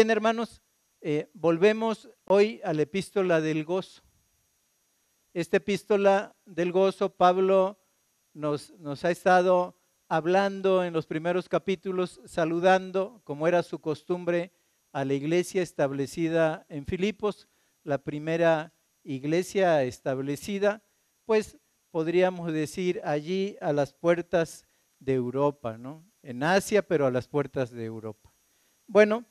Bien, hermanos, eh, volvemos hoy a la epístola del gozo. Esta epístola del gozo, Pablo nos, nos ha estado hablando en los primeros capítulos, saludando, como era su costumbre, a la iglesia establecida en Filipos, la primera iglesia establecida, pues podríamos decir allí a las puertas de Europa, ¿no? En Asia, pero a las puertas de Europa. Bueno,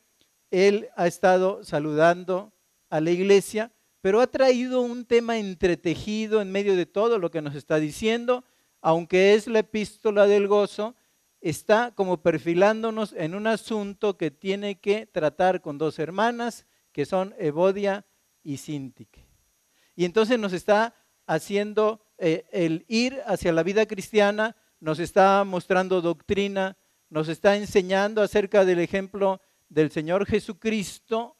él ha estado saludando a la iglesia, pero ha traído un tema entretejido en medio de todo lo que nos está diciendo, aunque es la epístola del gozo, está como perfilándonos en un asunto que tiene que tratar con dos hermanas, que son Evodia y Sintique. Y entonces nos está haciendo eh, el ir hacia la vida cristiana, nos está mostrando doctrina, nos está enseñando acerca del ejemplo del Señor Jesucristo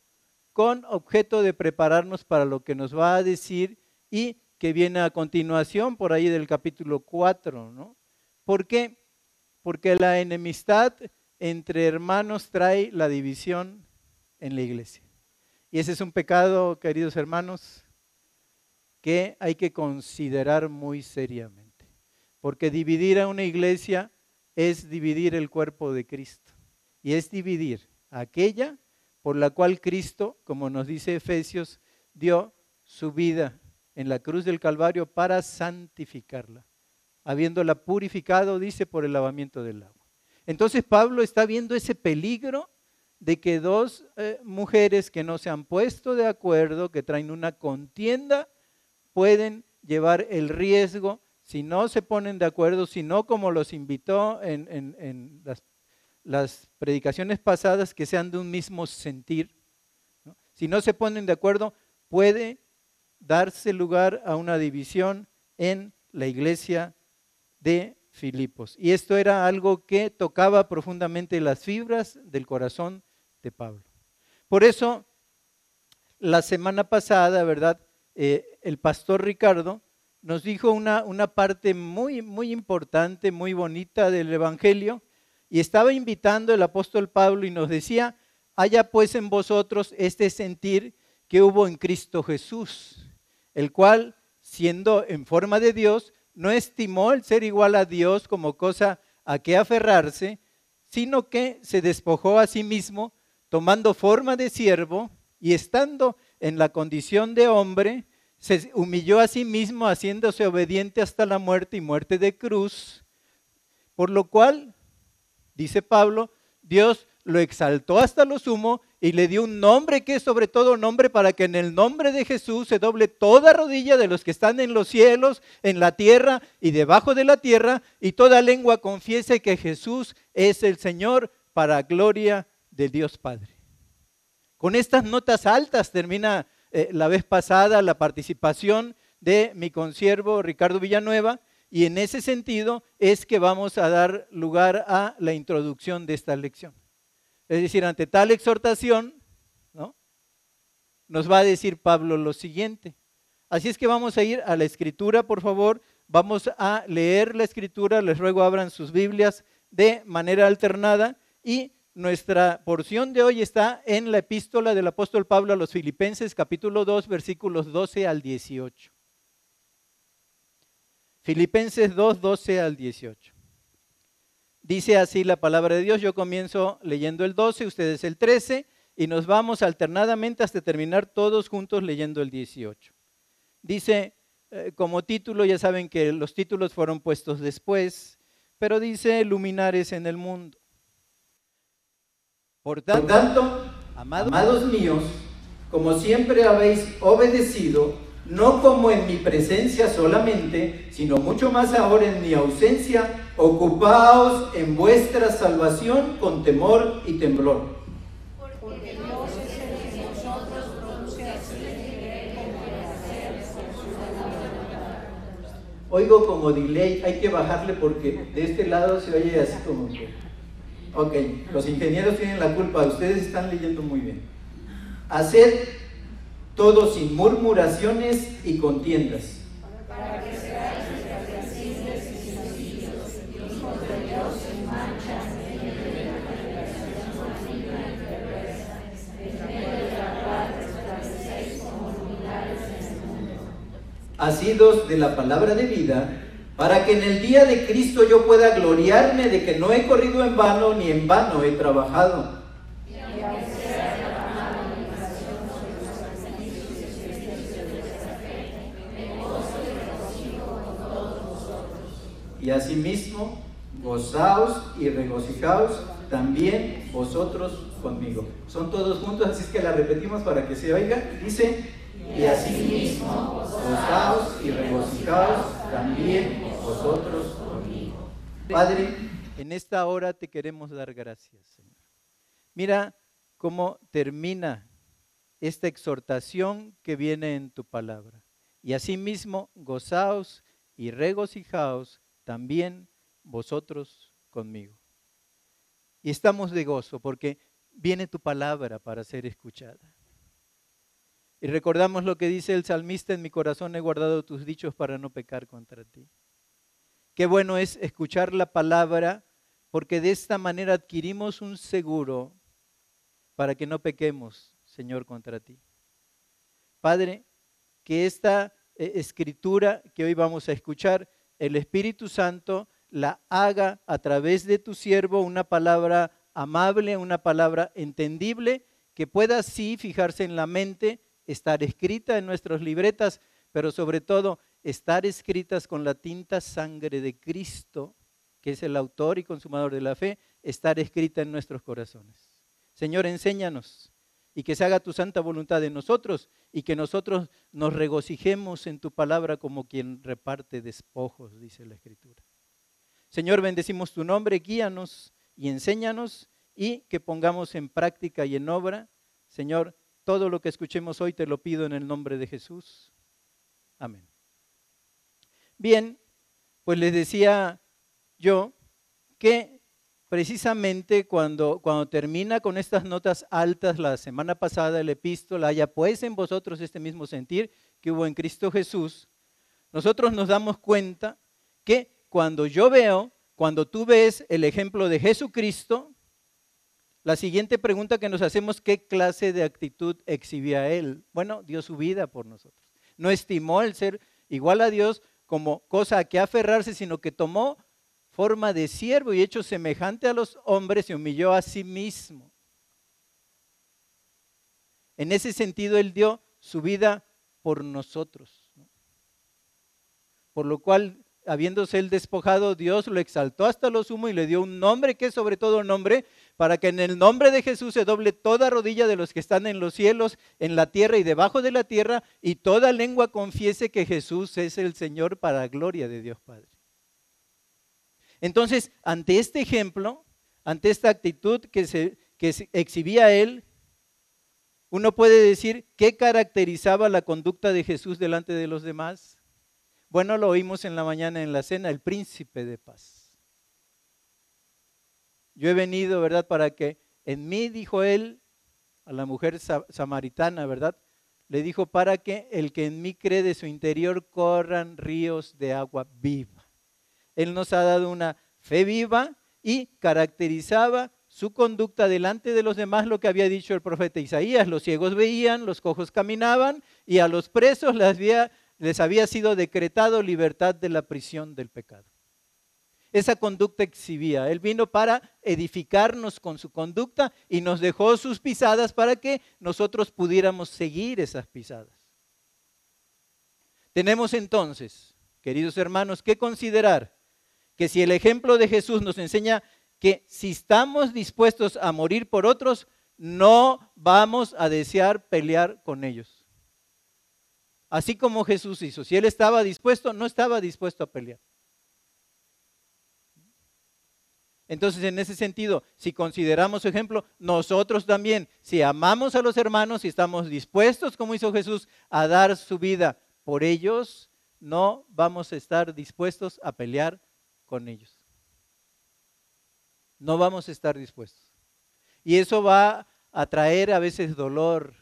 con objeto de prepararnos para lo que nos va a decir y que viene a continuación por ahí del capítulo 4, ¿no? ¿Por qué? Porque la enemistad entre hermanos trae la división en la iglesia. Y ese es un pecado, queridos hermanos, que hay que considerar muy seriamente. Porque dividir a una iglesia es dividir el cuerpo de Cristo. Y es dividir aquella por la cual Cristo, como nos dice Efesios, dio su vida en la cruz del Calvario para santificarla, habiéndola purificado, dice, por el lavamiento del agua. Entonces Pablo está viendo ese peligro de que dos eh, mujeres que no se han puesto de acuerdo, que traen una contienda, pueden llevar el riesgo, si no se ponen de acuerdo, si no como los invitó en, en las las predicaciones pasadas que sean de un mismo sentir. Si no se ponen de acuerdo, puede darse lugar a una división en la iglesia de Filipos. Y esto era algo que tocaba profundamente las fibras del corazón de Pablo. Por eso, la semana pasada, ¿verdad? Eh, el pastor Ricardo nos dijo una, una parte muy, muy importante, muy bonita del Evangelio, y estaba invitando el apóstol Pablo y nos decía, haya pues en vosotros este sentir que hubo en Cristo Jesús, el cual, siendo en forma de Dios, no estimó el ser igual a Dios como cosa a que aferrarse, sino que se despojó a sí mismo, tomando forma de siervo y estando en la condición de hombre, se humilló a sí mismo, haciéndose obediente hasta la muerte y muerte de cruz, por lo cual dice Pablo, Dios lo exaltó hasta lo sumo y le dio un nombre que es sobre todo nombre para que en el nombre de Jesús se doble toda rodilla de los que están en los cielos, en la tierra y debajo de la tierra, y toda lengua confiese que Jesús es el Señor para gloria de Dios Padre. Con estas notas altas termina eh, la vez pasada la participación de mi consiervo Ricardo Villanueva y en ese sentido es que vamos a dar lugar a la introducción de esta lección. Es decir, ante tal exhortación, ¿no? nos va a decir Pablo lo siguiente. Así es que vamos a ir a la escritura, por favor. Vamos a leer la escritura. Les ruego abran sus Biblias de manera alternada. Y nuestra porción de hoy está en la epístola del apóstol Pablo a los Filipenses, capítulo 2, versículos 12 al 18. Filipenses 2, 12 al 18. Dice así la palabra de Dios. Yo comienzo leyendo el 12, ustedes el 13, y nos vamos alternadamente hasta terminar todos juntos leyendo el 18. Dice eh, como título, ya saben que los títulos fueron puestos después, pero dice luminares en el mundo. Por tanto, amados míos, como siempre habéis obedecido, no como en mi presencia solamente, sino mucho más ahora en mi ausencia, ocupaos en vuestra salvación con temor y temblor. Oigo como delay, hay que bajarle porque de este lado se oye así como que... Ok, los ingenieros tienen la culpa, ustedes están leyendo muy bien. Hacer todo sin murmuraciones y contiendas. Para que seáis y sencillos, hijos de Dios sin. Asidos de la palabra de vida, para que en el día de Cristo yo pueda gloriarme de que no he corrido en vano ni en vano he trabajado Y asimismo, gozaos y regocijaos también vosotros conmigo. Son todos juntos, así es que la repetimos para que se oiga. Dice, y asimismo, gozaos y regocijaos también vosotros conmigo. Padre, en esta hora te queremos dar gracias, Señor. Mira cómo termina esta exhortación que viene en tu palabra. Y asimismo, gozaos y regocijaos también vosotros conmigo. Y estamos de gozo porque viene tu palabra para ser escuchada. Y recordamos lo que dice el salmista, en mi corazón he guardado tus dichos para no pecar contra ti. Qué bueno es escuchar la palabra porque de esta manera adquirimos un seguro para que no pequemos, Señor, contra ti. Padre, que esta eh, escritura que hoy vamos a escuchar, el Espíritu Santo la haga a través de tu siervo una palabra amable, una palabra entendible, que pueda así fijarse en la mente, estar escrita en nuestras libretas, pero sobre todo estar escritas con la tinta sangre de Cristo, que es el autor y consumador de la fe, estar escrita en nuestros corazones. Señor, enséñanos y que se haga tu santa voluntad en nosotros y que nosotros nos regocijemos en tu palabra como quien reparte despojos, dice la Escritura. Señor, bendecimos tu nombre, guíanos y enséñanos y que pongamos en práctica y en obra, Señor, todo lo que escuchemos hoy te lo pido en el nombre de Jesús. Amén. Bien, pues les decía yo que precisamente cuando, cuando termina con estas notas altas la semana pasada el epístola, haya pues en vosotros este mismo sentir que hubo en Cristo Jesús, nosotros nos damos cuenta que cuando yo veo, cuando tú ves el ejemplo de Jesucristo, la siguiente pregunta que nos hacemos, ¿qué clase de actitud exhibía él? Bueno, dio su vida por nosotros. No estimó el ser igual a Dios como cosa a que aferrarse, sino que tomó forma de siervo y hecho semejante a los hombres, se humilló a sí mismo. En ese sentido, Él dio su vida por nosotros. Por lo cual habiéndose él despojado, Dios lo exaltó hasta lo sumo y le dio un nombre que es sobre todo nombre, para que en el nombre de Jesús se doble toda rodilla de los que están en los cielos, en la tierra y debajo de la tierra, y toda lengua confiese que Jesús es el Señor para gloria de Dios Padre. Entonces, ante este ejemplo, ante esta actitud que, exhibía él, uno puede decir qué caracterizaba la conducta de Jesús delante de los demás. Bueno, lo oímos en la mañana en la cena, el príncipe de paz. Yo he venido, ¿verdad? Para que en mí, dijo él, a la mujer samaritana, ¿verdad? Le dijo, para que el que en mí cree de su interior corran ríos de agua viva. Él nos ha dado una fe viva y caracterizaba su conducta delante de los demás lo que había dicho el profeta Isaías. Los ciegos veían, los cojos caminaban y a los presos les había sido decretado libertad de la prisión del pecado. Esa conducta exhibía. Él vino para edificarnos con su conducta y nos dejó sus pisadas para que nosotros pudiéramos seguir esas pisadas. Tenemos entonces, queridos hermanos, que considerar que si el ejemplo de Jesús nos enseña que si estamos dispuestos a morir por otros, no vamos a desear pelear con ellos. Así como Jesús hizo. Si él estaba dispuesto, no estaba dispuesto a pelear. Entonces, en ese sentido, si consideramos su ejemplo, nosotros también, si amamos a los hermanos, si estamos dispuestos, como hizo Jesús, a dar su vida por ellos, no vamos a estar dispuestos a pelear con ellos. No vamos a estar dispuestos. Y eso va a traer a veces dolor,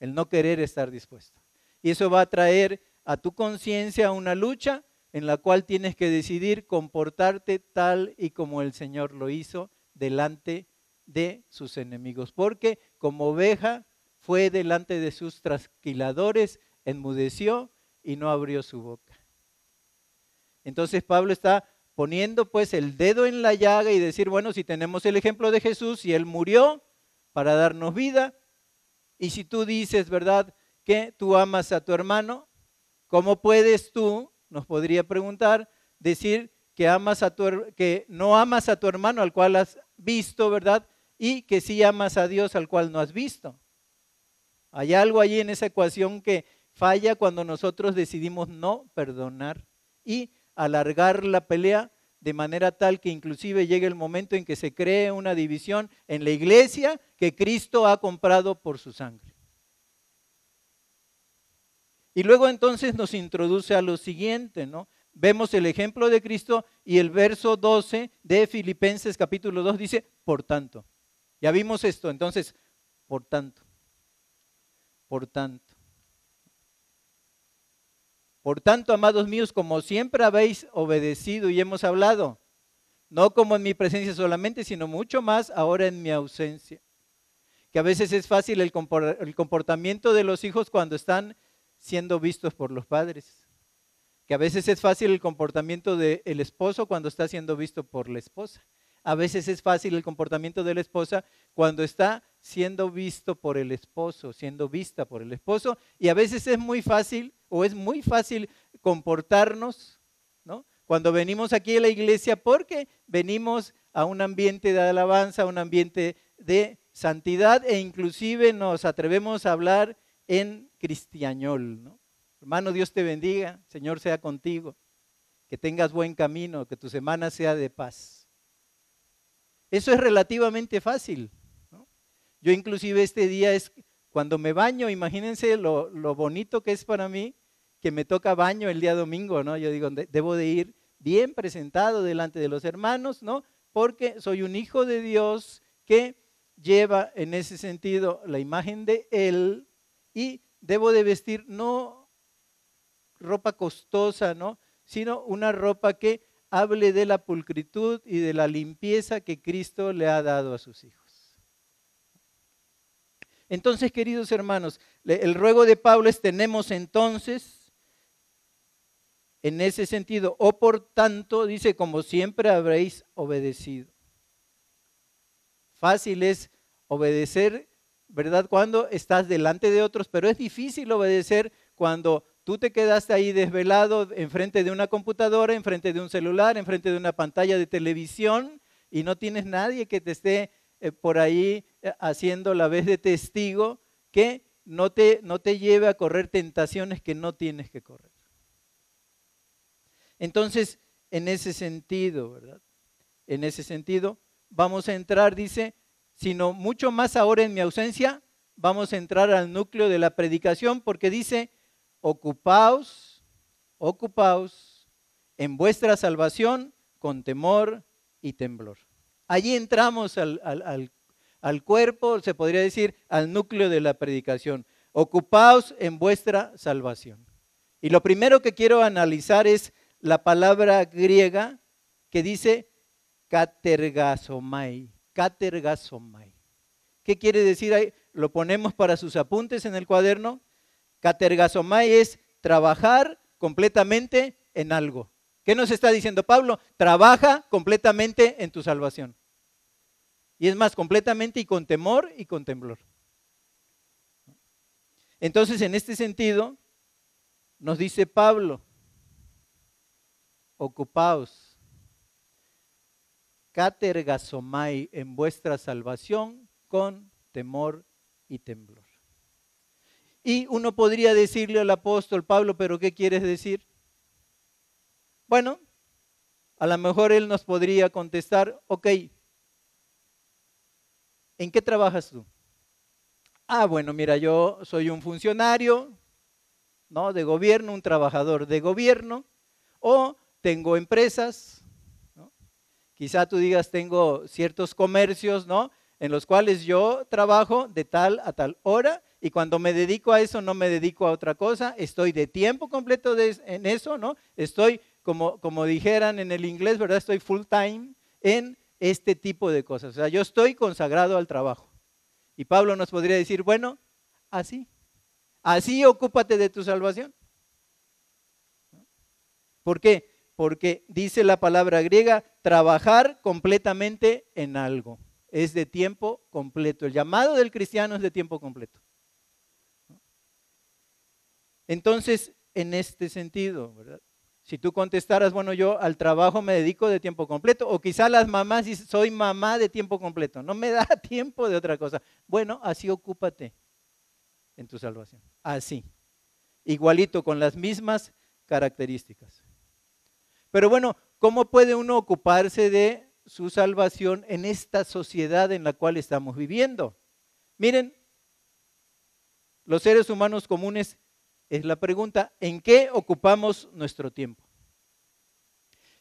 el no querer estar dispuesto. Y eso va a traer a tu conciencia una lucha en la cual tienes que decidir comportarte tal y como el Señor lo hizo delante de sus enemigos. Porque como oveja fue delante de sus trasquiladores enmudeció y no abrió su boca. Entonces Pablo está poniendo pues el dedo en la llaga y decir, bueno, si tenemos el ejemplo de Jesús y él murió para darnos vida, y si tú dices, ¿verdad?, que tú amas a tu hermano, ¿cómo puedes tú, nos podría preguntar, decir que amas a tu que no amas a tu hermano al cual has visto, ¿verdad? Y que sí amas a Dios al cual no has visto. Hay algo allí en esa ecuación que falla cuando nosotros decidimos no perdonar y alargar la pelea de manera tal que inclusive llegue el momento en que se cree una división en la iglesia que Cristo ha comprado por su sangre. Y luego entonces nos introduce a lo siguiente, ¿no? Vemos el ejemplo de Cristo y el verso 12 de Filipenses capítulo 2 dice, por tanto. Ya vimos esto, entonces, por tanto. Por tanto. Por tanto, amados míos, como siempre habéis obedecido y hemos hablado, no como en mi presencia solamente, sino mucho más ahora en mi ausencia. Que a veces es fácil el comportamiento de los hijos cuando están siendo vistos por los padres. Que a veces es fácil el comportamiento del esposo cuando está siendo visto por la esposa. A veces es fácil el comportamiento de la esposa cuando está siendo visto por el esposo, siendo vista por el esposo. Y a veces es muy fácil o es muy fácil comportarnos, ¿no? Cuando venimos aquí a la iglesia porque venimos a un ambiente de alabanza, a un ambiente de santidad e inclusive nos atrevemos a hablar en cristianol, ¿no? Hermano, Dios te bendiga, Señor sea contigo, que tengas buen camino, que tu semana sea de paz. Eso es relativamente fácil. Yo inclusive este día es cuando me baño, imagínense lo, bonito que es para mí que me toca baño el día domingo, ¿no? Yo digo, debo de ir bien presentado delante de los hermanos, ¿no? Porque soy un hijo de Dios que lleva en ese sentido la imagen de Él y debo de vestir no ropa costosa, ¿no? Sino una ropa que hable de la pulcritud y de la limpieza que Cristo le ha dado a sus hijos. Entonces, queridos hermanos, el ruego de Pablo es, tenemos entonces, en ese sentido, o por tanto, dice, como siempre habréis obedecido. Fácil es obedecer, ¿verdad? Cuando estás delante de otros, pero es difícil obedecer cuando tú te quedaste ahí desvelado enfrente de una computadora, enfrente de un celular, enfrente de una pantalla de televisión y no tienes nadie que te esté eh, por ahí haciendo la vez de testigo que no te, no te lleve a correr tentaciones que no tienes que correr. Entonces, en ese sentido, ¿verdad? En ese sentido, vamos a entrar, dice, sino mucho más ahora en mi ausencia, vamos a entrar al núcleo de la predicación porque dice, ocupaos, ocupaos en vuestra salvación con temor y temblor. Allí entramos al, cuerpo, se podría decir, al núcleo de la predicación. Ocupaos en vuestra salvación. Y lo primero que quiero analizar es la palabra griega que dice katergasomai. Katergasomai. ¿Qué quiere decir ahí? Lo ponemos para sus apuntes en el cuaderno. Katergasomai es trabajar completamente en algo. ¿Qué nos está diciendo Pablo? Trabaja completamente en tu salvación. Y es más, completamente y con temor y con temblor. Entonces, en este sentido, nos dice Pablo, ocupaos, catergasomai en vuestra salvación con temor y temblor. Y uno podría decirle al apóstol Pablo, pero ¿qué quieres decir? Bueno, a lo mejor él nos podría contestar, ok, ¿en qué trabajas tú? Ah, bueno, mira, yo soy un funcionario, ¿no? De gobierno, un trabajador de gobierno, o tengo empresas. Quizá tú digas, tengo ciertos comercios, ¿no? En los cuales yo trabajo de tal a tal hora y cuando me dedico a eso no me dedico a otra cosa, estoy de tiempo completo en eso, ¿no? Estoy como, dijeran en el inglés, ¿verdad? Estoy full time en este tipo de cosas. O sea, yo estoy consagrado al trabajo. Y Pablo nos podría decir, bueno, así. Así ocúpate de tu salvación. ¿Por qué? Porque dice la palabra griega, trabajar completamente en algo. Es de tiempo completo. El llamado del cristiano es de tiempo completo. Entonces, en este sentido, ¿verdad? Si tú contestaras, bueno, yo al trabajo me dedico de tiempo completo, o quizá las mamás dicen, soy mamá de tiempo completo, no me da tiempo de otra cosa. Bueno, así ocúpate en tu salvación. Así. Igualito, con las mismas características. Pero bueno, ¿cómo puede uno ocuparse de su salvación en esta sociedad en la cual estamos viviendo? Miren, los seres humanos comunes es la pregunta, ¿en qué ocupamos nuestro tiempo?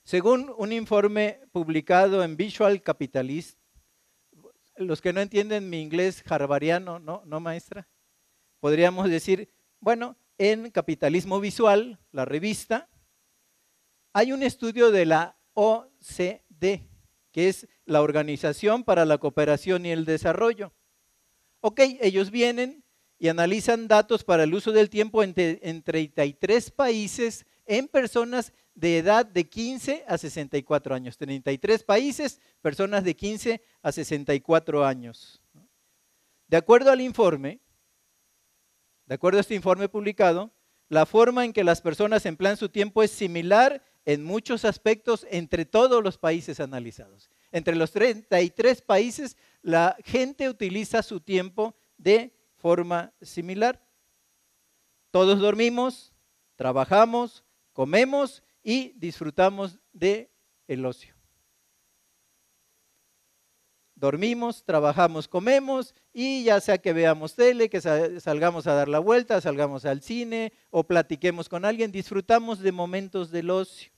Según un informe publicado en Visual Capitalist, los que no entienden mi inglés harvariano, ¿no, no maestra? Podríamos decir, bueno, en Capitalismo Visual, la revista, hay un estudio de la OCD, que es la Organización para la Cooperación y el Desarrollo. Ok, ellos vienen y analizan datos para el uso del tiempo en, 33 países en personas de edad de 15 a 64 años. 33 países, personas de 15 a 64 años. De acuerdo al informe, de acuerdo a este informe publicado, la forma en que las personas emplean su tiempo es similar en muchos aspectos entre todos los países analizados. Entre los 33 países, la gente utiliza su tiempo de forma similar. Todos dormimos, trabajamos, comemos y disfrutamos de el ocio. Dormimos, trabajamos, comemos y ya sea que veamos tele, que salgamos a dar la vuelta, salgamos al cine o platiquemos con alguien, disfrutamos de momentos del ocio.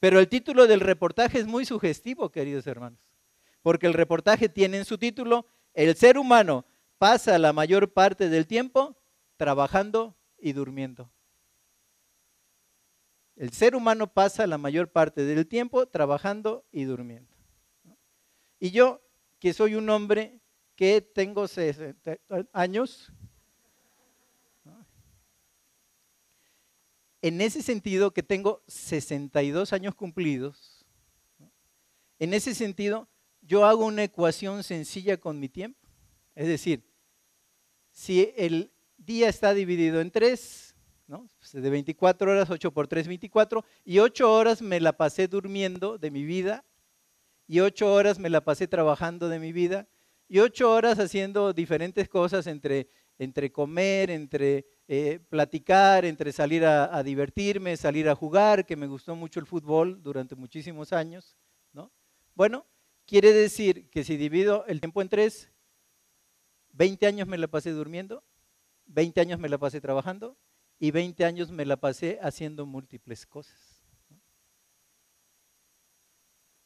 Pero el título del reportaje es muy sugestivo, queridos hermanos, porque el reportaje tiene en su título El ser humano pasa la mayor parte del tiempo trabajando y durmiendo. El ser humano pasa la mayor parte del tiempo trabajando y durmiendo. Y yo, que soy un hombre que tengo 60 años, en ese sentido que tengo 62 años cumplidos, en ese sentido yo hago una ecuación sencilla con mi tiempo. Es decir, si el día está dividido en tres, ¿no? Pues, de 24 horas, 8 por 3, 24, y 8 horas me la pasé durmiendo de mi vida, y 8 horas me la pasé trabajando de mi vida, y 8 horas haciendo diferentes cosas entre, entre comer, entre eh, platicar, entre salir a, a, divertirme, salir a jugar, que me gustó mucho el fútbol durante muchísimos años, ¿no? Bueno, quiere decir que si divido el tiempo en tres, 20 años me la pasé durmiendo, 20 años me la pasé trabajando y 20 años me la pasé haciendo múltiples cosas.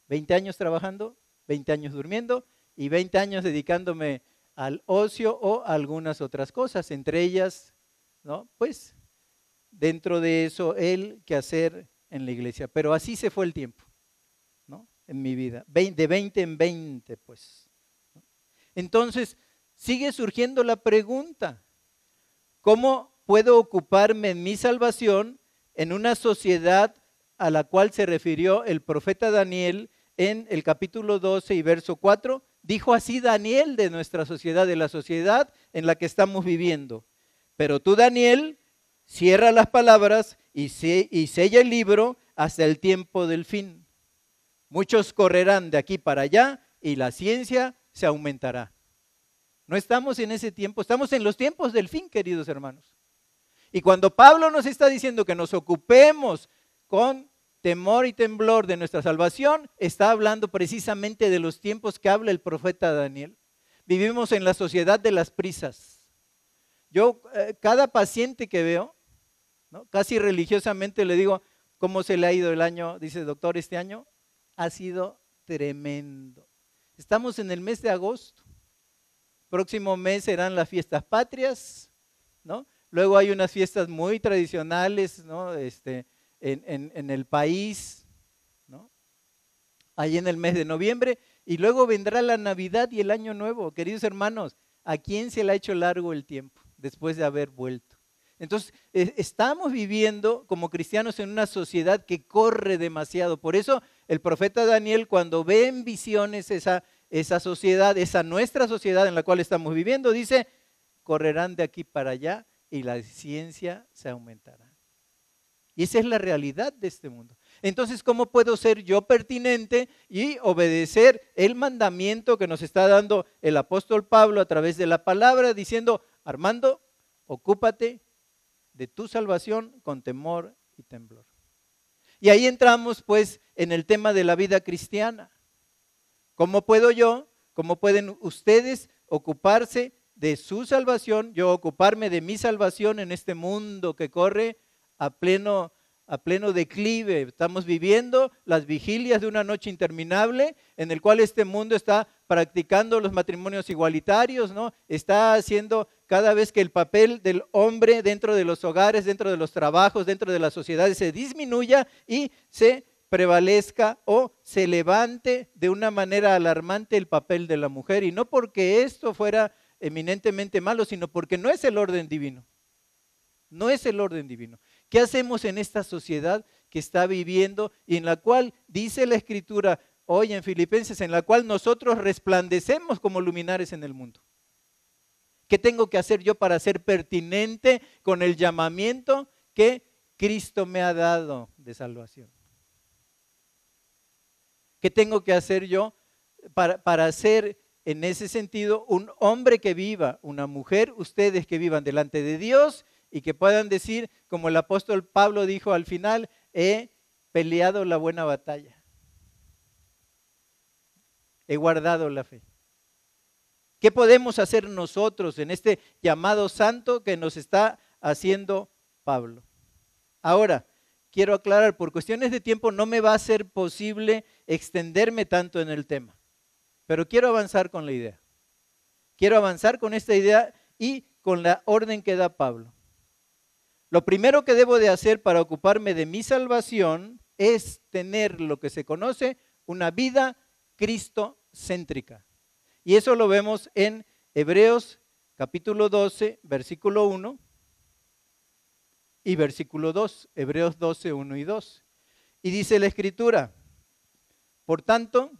20 años trabajando, 20 años durmiendo y 20 años dedicándome al ocio o a algunas otras cosas, entre ellas, ¿no? Pues dentro de eso el hacer en la iglesia. Pero así se fue el tiempo, ¿no? En mi vida, de 20 en 20, pues. Entonces, sigue surgiendo la pregunta, ¿cómo puedo ocuparme en mi salvación en una sociedad a la cual se refirió el profeta Daniel en el capítulo 12 y verso 4? Dijo así Daniel de nuestra sociedad, de la sociedad en la que estamos viviendo. Pero tú, Daniel, cierra las palabras y, y sella el libro hasta el tiempo del fin. Muchos correrán de aquí para allá y la ciencia se aumentará. No estamos en ese tiempo, estamos en los tiempos del fin, queridos hermanos. Y cuando Pablo nos está diciendo que nos ocupemos con temor y temblor de nuestra salvación, está hablando precisamente de los tiempos que habla el profeta Daniel. Vivimos en la sociedad de las prisas. Yo, eh, cada paciente que veo, casi religiosamente le digo, ¿cómo se le ha ido el año? Dice, doctor, este año ha sido tremendo. Estamos en el mes de agosto. Próximo mes serán las fiestas patrias, ¿no? Luego hay unas fiestas muy tradicionales, ¿no? Este, en, en el país, ¿no? Ahí en el mes de noviembre. Y luego vendrá la Navidad y el Año Nuevo. Queridos hermanos, ¿a quién se le ha hecho largo el tiempo? después de haber vuelto. Entonces, e, estamos viviendo como cristianos en una sociedad que corre demasiado. Por eso el profeta Daniel, cuando ve en visiones esa, esa sociedad, esa nuestra sociedad en la cual estamos viviendo, dice, correrán de aquí para allá y la ciencia se aumentará. Y esa es la realidad de este mundo. Entonces, ¿cómo puedo ser yo pertinente y obedecer el mandamiento que nos está dando el apóstol Pablo a través de la palabra, diciendo, Armando, ocúpate de tu salvación con temor y temblor? Y ahí entramos pues en el tema de la vida cristiana. ¿Cómo puedo yo, cómo pueden ustedes ocuparse de su salvación, yo ocuparme de mi salvación en este mundo que corre a pleno a pleno declive. Estamos viviendo las vigilias de una noche interminable en el cual este mundo está practicando los matrimonios igualitarios, ¿no? Está haciendo cada vez que el papel del hombre dentro de los hogares, dentro de los trabajos, dentro de las sociedades se disminuya y se prevalezca o se levante de una manera alarmante el papel de la mujer. Y no porque esto fuera eminentemente malo, sino porque no es el orden divino. No es el orden divino. ¿Qué hacemos en esta sociedad que está viviendo y en la cual dice la escritura hoy en Filipenses, en la cual nosotros resplandecemos como luminares en el mundo? ¿Qué tengo que hacer yo para ser pertinente con el llamamiento que Cristo me ha dado de salvación? ¿Qué tengo que hacer yo para, para ser en ese sentido un hombre que viva, una mujer, ustedes que vivan delante de Dios y que puedan decir, como el apóstol Pablo dijo al final, he peleado la buena batalla. He guardado la fe. ¿Qué podemos hacer nosotros en este llamado santo que nos está haciendo Pablo? Ahora, quiero aclarar, por cuestiones de tiempo no me va a ser posible extenderme tanto en el tema, pero quiero avanzar con la idea. Quiero avanzar con esta idea y con la orden que da Pablo. Lo primero que debo de hacer para ocuparme de mi salvación es tener lo que se conoce una vida cristocéntrica. Y eso lo vemos en Hebreos capítulo 12, versículo 1 y versículo 2, Hebreos 12, 1 y 2. Y dice la escritura, por tanto,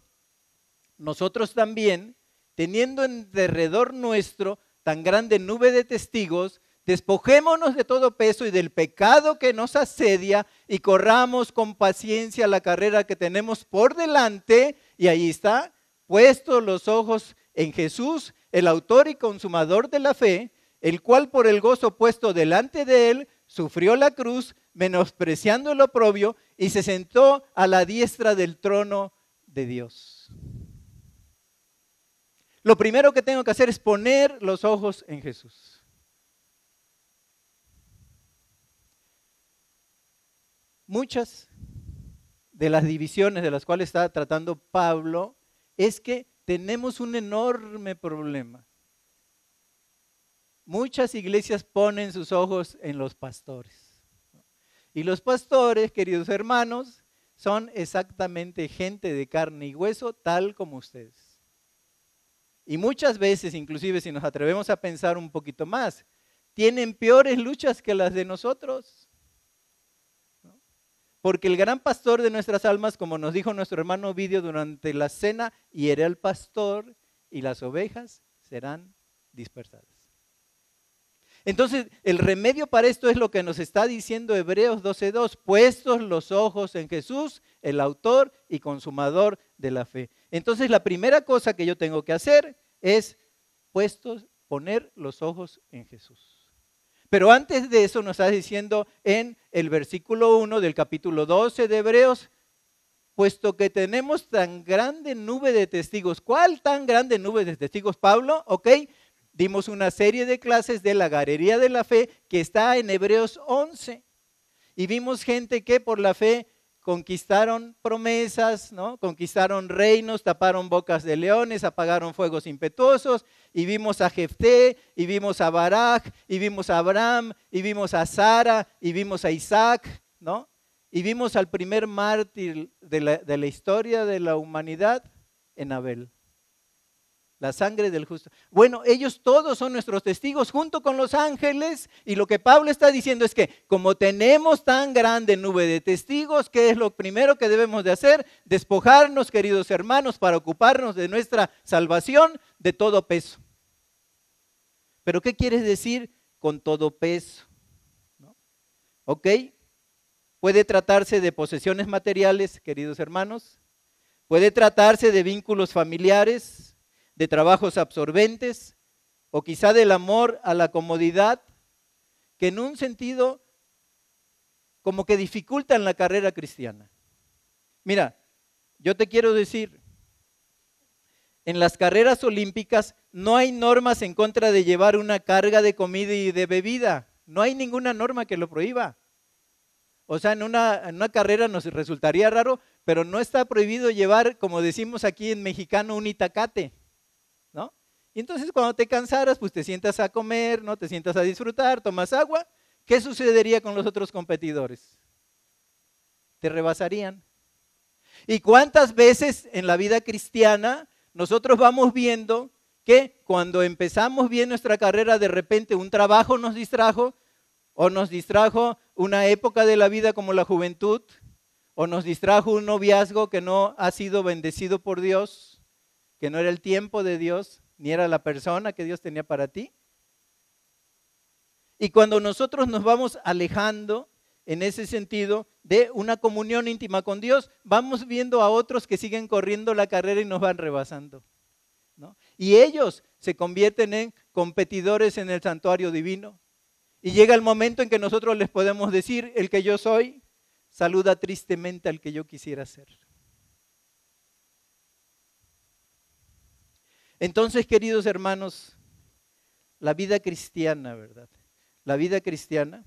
nosotros también, teniendo en derredor nuestro tan grande nube de testigos, Despojémonos de todo peso y del pecado que nos asedia y corramos con paciencia la carrera que tenemos por delante. Y ahí está, puestos los ojos en Jesús, el autor y consumador de la fe, el cual por el gozo puesto delante de él sufrió la cruz, menospreciando el oprobio, y se sentó a la diestra del trono de Dios. Lo primero que tengo que hacer es poner los ojos en Jesús. muchas de las divisiones de las cuales está tratando Pablo es que tenemos un enorme problema. Muchas iglesias ponen sus ojos en los pastores. Y los pastores, queridos hermanos, son exactamente gente de carne y hueso, tal como ustedes. Y muchas veces, inclusive si nos atrevemos a pensar un poquito más, tienen peores luchas que las de nosotros. Porque el gran pastor de nuestras almas, como nos dijo nuestro hermano Vidio durante la cena, hiere al pastor y las ovejas serán dispersadas. Entonces, el remedio para esto es lo que nos está diciendo Hebreos 12.2, puestos los ojos en Jesús, el autor y consumador de la fe. Entonces, la primera cosa que yo tengo que hacer es puestos, poner los ojos en Jesús. Pero antes de eso nos está diciendo en el versículo 1 del capítulo 12 de Hebreos, puesto que tenemos tan grande nube de testigos. ¿Cuál tan grande nube de testigos, Pablo? Ok, dimos una serie de clases de la galería de la fe que está en Hebreos 11. Y vimos gente que por la fe conquistaron promesas, ¿no? conquistaron reinos, taparon bocas de leones, apagaron fuegos impetuosos, y vimos a Jefté, y vimos a Barak, y vimos a Abraham, y vimos a Sara, y vimos a Isaac, ¿no? Y vimos al primer mártir de la, de la historia de la humanidad en Abel. La sangre del justo. Bueno, ellos todos son nuestros testigos junto con los ángeles. Y lo que Pablo está diciendo es que como tenemos tan grande nube de testigos, ¿qué es lo primero que debemos de hacer? Despojarnos, queridos hermanos, para ocuparnos de nuestra salvación de todo peso. Pero ¿qué quieres decir con todo peso? ¿Ok? Puede tratarse de posesiones materiales, queridos hermanos. Puede tratarse de vínculos familiares, de trabajos absorbentes o quizá del amor a la comodidad, que en un sentido como que dificultan la carrera cristiana. Mira, yo te quiero decir, en las carreras olímpicas no hay normas en contra de llevar una carga de comida y de bebida. No hay ninguna norma que lo prohíba. O sea, en una, carrera nos resultaría raro, pero no está prohibido llevar, como decimos aquí en mexicano, un itacate. Y entonces cuando te cansaras, pues te sientas a comer, ¿no? Te sientas a disfrutar, tomas agua. ¿Qué sucedería con los otros competidores? Te rebasarían. ¿Y cuántas veces en la vida cristiana nosotros vamos viendo que cuando empezamos bien nuestra carrera, de repente un trabajo nos distrajo, o nos distrajo una época de la vida como la juventud, o nos distrajo un noviazgo que no ha sido bendecido por Dios, que no era el tiempo de Dios, ni era la persona que Dios tenía para ti. Y cuando nosotros nos vamos alejando en ese sentido de una comunión íntima con Dios, vamos viendo a otros que siguen corriendo la carrera y nos van rebasando. Y ellos se convierten en competidores en el santuario divino. Y llega el momento en que nosotros les podemos decir, el que yo soy, saluda tristemente al que yo quisiera ser. Entonces, queridos hermanos, la vida cristiana, ¿verdad? La vida cristiana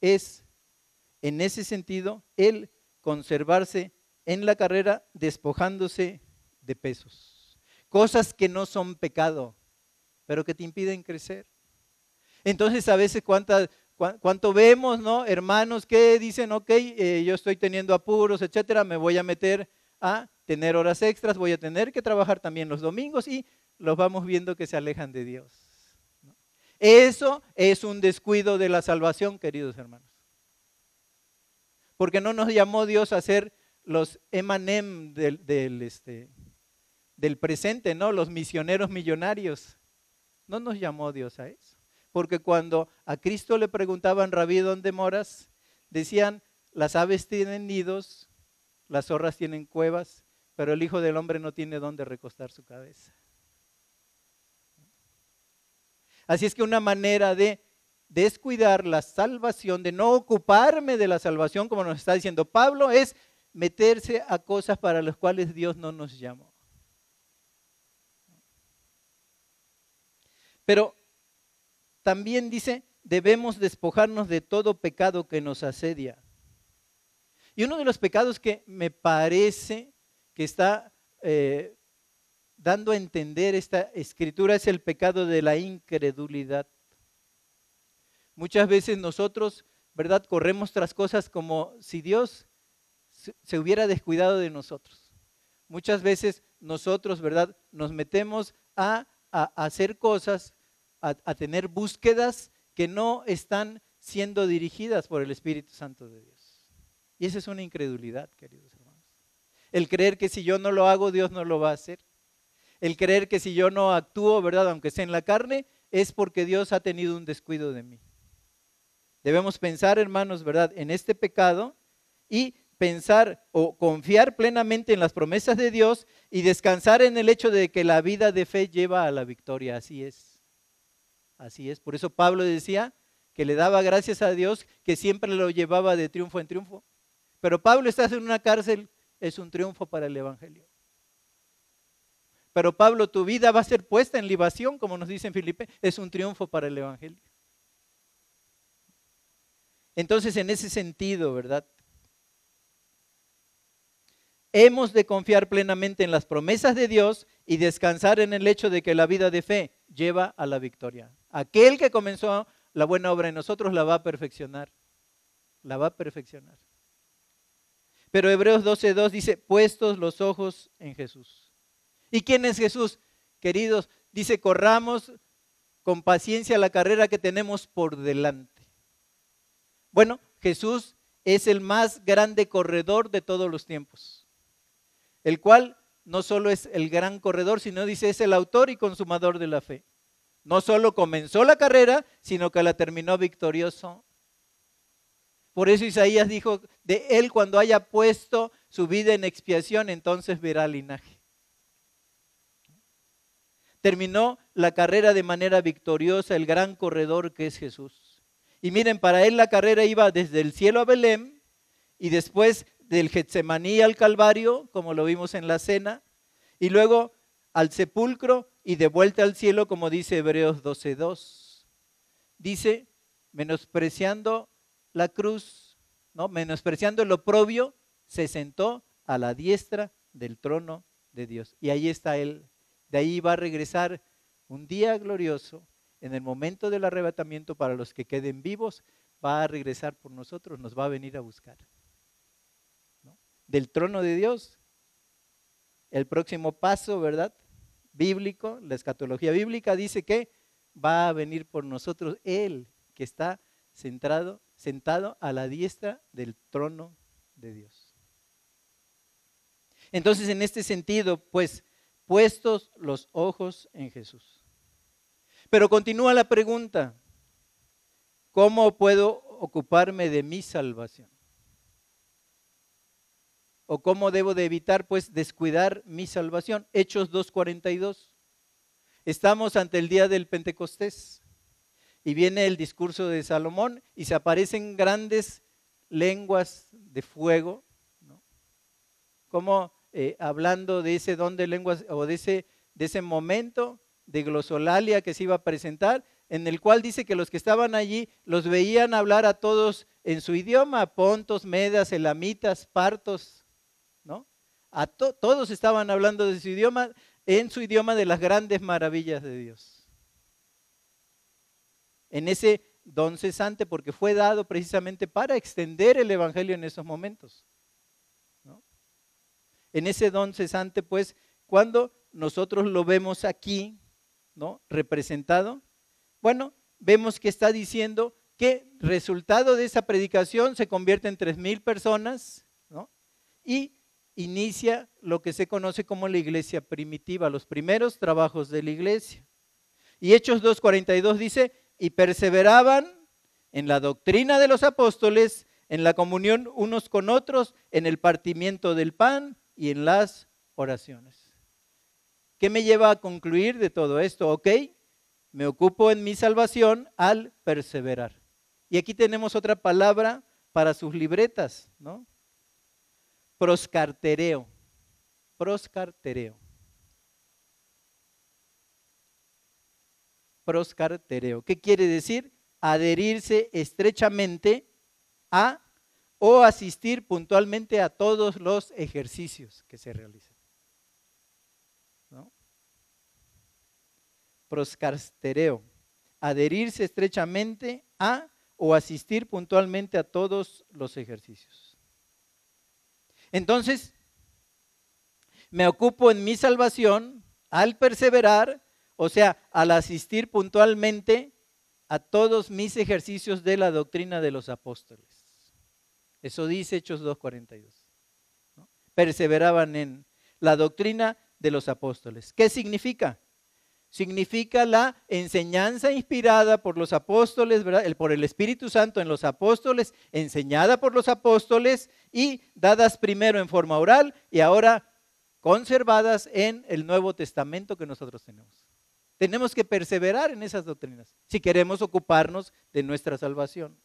es, en ese sentido, el conservarse en la carrera despojándose de pesos. Cosas que no son pecado, pero que te impiden crecer. Entonces, a veces, ¿cuánto vemos, no? Hermanos que dicen, ok, eh, yo estoy teniendo apuros, etcétera, me voy a meter a tener horas extras, voy a tener que trabajar también los domingos y los vamos viendo que se alejan de Dios. Eso es un descuido de la salvación, queridos hermanos. Porque no nos llamó Dios a ser los emanem del, este, del presente, ¿no? Los misioneros millonarios. No nos llamó Dios a eso. Porque cuando a Cristo le preguntaban, Rabí, ¿dónde moras? Decían, las aves tienen nidos, las zorras tienen cuevas, pero el Hijo del Hombre no tiene dónde recostar su cabeza. Así es que una manera de descuidar la salvación, de no ocuparme de la salvación, como nos está diciendo Pablo, es meterse a cosas para las cuales Dios no nos llamó. Pero también dice, debemos despojarnos de todo pecado que nos asedia. Y uno de los pecados que me parece que está eh, dando a entender esta escritura es el pecado de la incredulidad. Muchas veces nosotros, ¿verdad? Corremos tras cosas como si Dios se hubiera descuidado de nosotros. Muchas veces nosotros, ¿verdad? Nos metemos a, hacer cosas, a, a tener búsquedas que no están siendo dirigidas por el Espíritu Santo de Dios. Y esa es una incredulidad, queridos. El creer que si yo no lo hago, Dios no lo va a hacer. El creer que si yo no actúo, ¿verdad? Aunque sea en la carne, es porque Dios ha tenido un descuido de mí. Debemos pensar, hermanos, ¿verdad? En este pecado y pensar o confiar plenamente en las promesas de Dios y descansar en el hecho de que la vida de fe lleva a la victoria. Así es. Así es. Por eso Pablo decía que le daba gracias a Dios que siempre lo llevaba de triunfo en triunfo. Pero Pablo estás en una cárcel, es un triunfo para el Evangelio. Pero Pablo, tu vida va a ser puesta en libación, como nos dice en Filipe, es un triunfo para el Evangelio. Entonces, en ese sentido, ¿verdad? Hemos de confiar plenamente en las promesas de Dios y descansar en el hecho de que la vida de fe lleva a la victoria. Aquel que comenzó la buena obra en nosotros la va a perfeccionar. La va a perfeccionar. Pero Hebreos 12.2 dice, puestos los ojos en Jesús. ¿Y quién es Jesús? queridos, dice, corramos con paciencia la carrera que tenemos por delante. Bueno, Jesús es el más grande corredor de todos los tiempos, el cual no solo es el gran corredor, sino dice es el autor y consumador de la fe. No solo comenzó la carrera, sino que la terminó victorioso. Por eso Isaías dijo, de él cuando haya puesto su vida en expiación, entonces verá linaje. Terminó la carrera de manera victoriosa el gran corredor que es Jesús. Y miren, para él la carrera iba desde el cielo a Belén y después del Getsemaní al Calvario, como lo vimos en la cena, y luego al sepulcro y de vuelta al cielo, como dice Hebreos 12.2. Dice, menospreciando la cruz, ¿no? menospreciando lo oprobio, se sentó a la diestra del trono de Dios. Y ahí está Él. De ahí va a regresar un día glorioso. En el momento del arrebatamiento para los que queden vivos, va a regresar por nosotros, nos va a venir a buscar. Del trono de Dios. El próximo paso, ¿verdad? Bíblico, la escatología bíblica dice que va a venir por nosotros Él, que está centrado, sentado a la diestra del trono de Dios. Entonces, en este sentido, pues, puestos los ojos en Jesús. Pero continúa la pregunta, ¿cómo puedo ocuparme de mi salvación? ¿O cómo debo de evitar, pues, descuidar mi salvación? Hechos 2.42. Estamos ante el día del Pentecostés y viene el discurso de Salomón y se aparecen grandes lenguas de fuego, como eh, hablando de ese don de lenguas o de ese, de ese momento de glosolalia que se iba a presentar, en el cual dice que los que estaban allí los veían hablar a todos en su idioma, pontos, medas, elamitas, partos, ¿no? A todos estaban hablando de su idioma, en su idioma de las grandes maravillas de Dios en ese don cesante porque fue dado precisamente para extender el Evangelio en esos momentos. En ese don cesante, pues, cuando nosotros lo vemos aquí, ¿no? Representado, bueno, vemos que está diciendo que resultado de esa predicación se convierte en tres mil personas, ¿no? Y inicia lo que se conoce como la iglesia primitiva, los primeros trabajos de la iglesia. Y Hechos 2.42 dice, y perseveraban en la doctrina de los apóstoles, en la comunión unos con otros, en el partimiento del pan y en las oraciones. ¿Qué me lleva a concluir de todo esto? Ok, me ocupo en mi salvación al perseverar. Y aquí tenemos otra palabra para sus libretas, ¿no? Proscartereo. Proscartereo. Proscartereo. ¿Qué quiere decir? Adherirse estrechamente a o asistir puntualmente a todos los ejercicios que se realizan. ¿No? Proscartereo. Adherirse estrechamente a o asistir puntualmente a todos los ejercicios. Entonces, me ocupo en mi salvación al perseverar o sea, al asistir puntualmente a todos mis ejercicios de la doctrina de los apóstoles. Eso dice Hechos 2.42. Perseveraban en la doctrina de los apóstoles. ¿Qué significa? Significa la enseñanza inspirada por los apóstoles, por el Espíritu Santo en los apóstoles, enseñada por los apóstoles y dadas primero en forma oral y ahora conservadas en el Nuevo Testamento que nosotros tenemos. Tenemos que perseverar en esas doctrinas si queremos ocuparnos de nuestra salvación.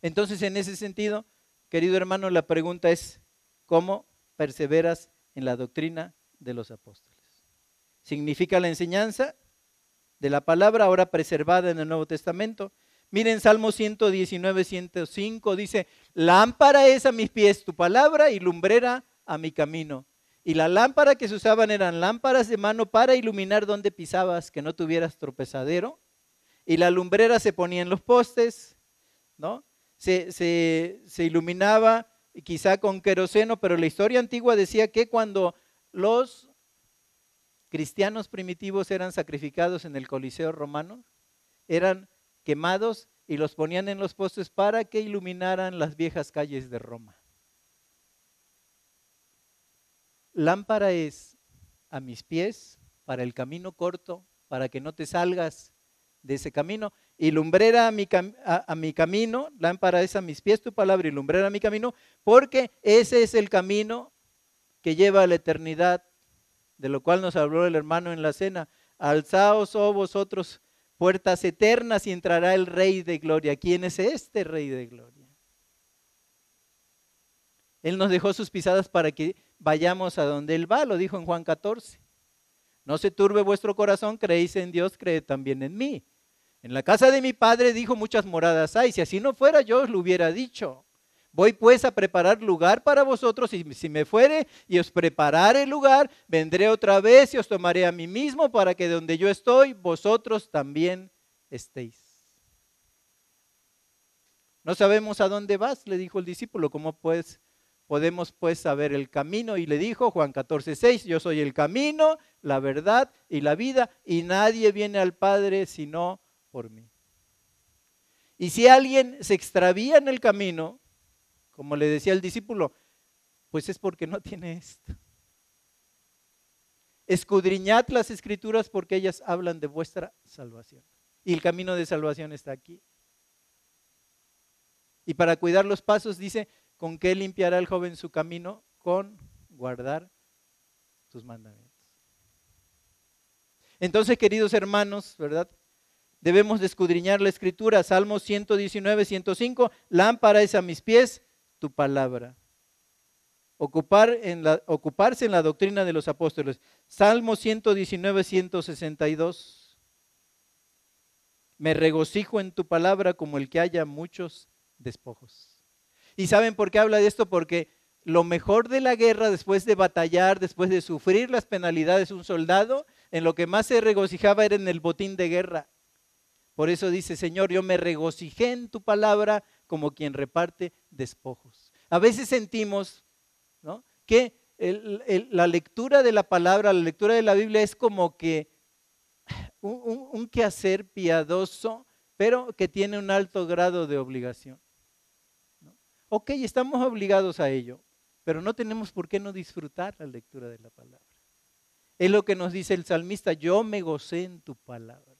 Entonces, en ese sentido, querido hermano, la pregunta es, ¿cómo perseveras en la doctrina de los apóstoles? Significa la enseñanza de la palabra ahora preservada en el Nuevo Testamento. Miren Salmo 119, 105, dice, lámpara es a mis pies tu palabra y lumbrera a mi camino. Y la lámpara que se usaban eran lámparas de mano para iluminar donde pisabas, que no tuvieras tropezadero. Y la lumbrera se ponía en los postes, ¿no? Se, se, iluminaba quizá con queroseno, pero la historia antigua decía que cuando los cristianos primitivos eran sacrificados en el Coliseo romano, eran quemados y los ponían en los postes para que iluminaran las viejas calles de Roma. Lámpara es a mis pies para el camino corto, para que no te salgas de ese camino, y lumbrera a mi, a mi camino, lámpara es a mis pies tu palabra y lumbrera a mi camino, porque ese es el camino que lleva a la eternidad, de lo cual nos habló el hermano en la cena. Alzaos, oh vosotros, puertas eternas, y entrará el Rey de Gloria. ¿Quién es este Rey de Gloria? Él nos dejó sus pisadas para que vayamos a donde Él va, lo dijo en Juan 14. No se turbe vuestro corazón, creéis en Dios, creed también en mí. En la casa de mi padre dijo muchas moradas hay, si así no fuera yo os lo hubiera dicho. Voy pues a preparar lugar para vosotros y si me fuere y os preparare el lugar, vendré otra vez y os tomaré a mí mismo para que donde yo estoy, vosotros también estéis. No sabemos a dónde vas, le dijo el discípulo, ¿cómo pues podemos pues saber el camino? Y le dijo Juan 14, 6, yo soy el camino, la verdad y la vida, y nadie viene al Padre sino por mí. Y si alguien se extravía en el camino, como le decía el discípulo, pues es porque no tiene esto. Escudriñad las escrituras porque ellas hablan de vuestra salvación. Y el camino de salvación está aquí. Y para cuidar los pasos dice, ¿con qué limpiará el joven su camino? Con guardar tus mandamientos. Entonces, queridos hermanos, ¿verdad? Debemos de escudriñar la escritura. Salmo 119, 105, lámpara es a mis pies tu palabra. Ocupar en la, ocuparse en la doctrina de los apóstoles. Salmo 119, 162. Me regocijo en tu palabra como el que haya muchos despojos. ¿Y saben por qué habla de esto? Porque lo mejor de la guerra, después de batallar, después de sufrir las penalidades, un soldado, en lo que más se regocijaba era en el botín de guerra. Por eso dice, Señor, yo me regocijé en tu palabra como quien reparte despojos. A veces sentimos que la lectura de la palabra, la lectura de la Biblia es como que un, quehacer piadoso, pero que tiene un alto grado de obligación. Ok, estamos obligados a ello, pero no tenemos por qué no disfrutar la lectura de la palabra. Es lo que nos dice el salmista, yo me gocé en tu palabra.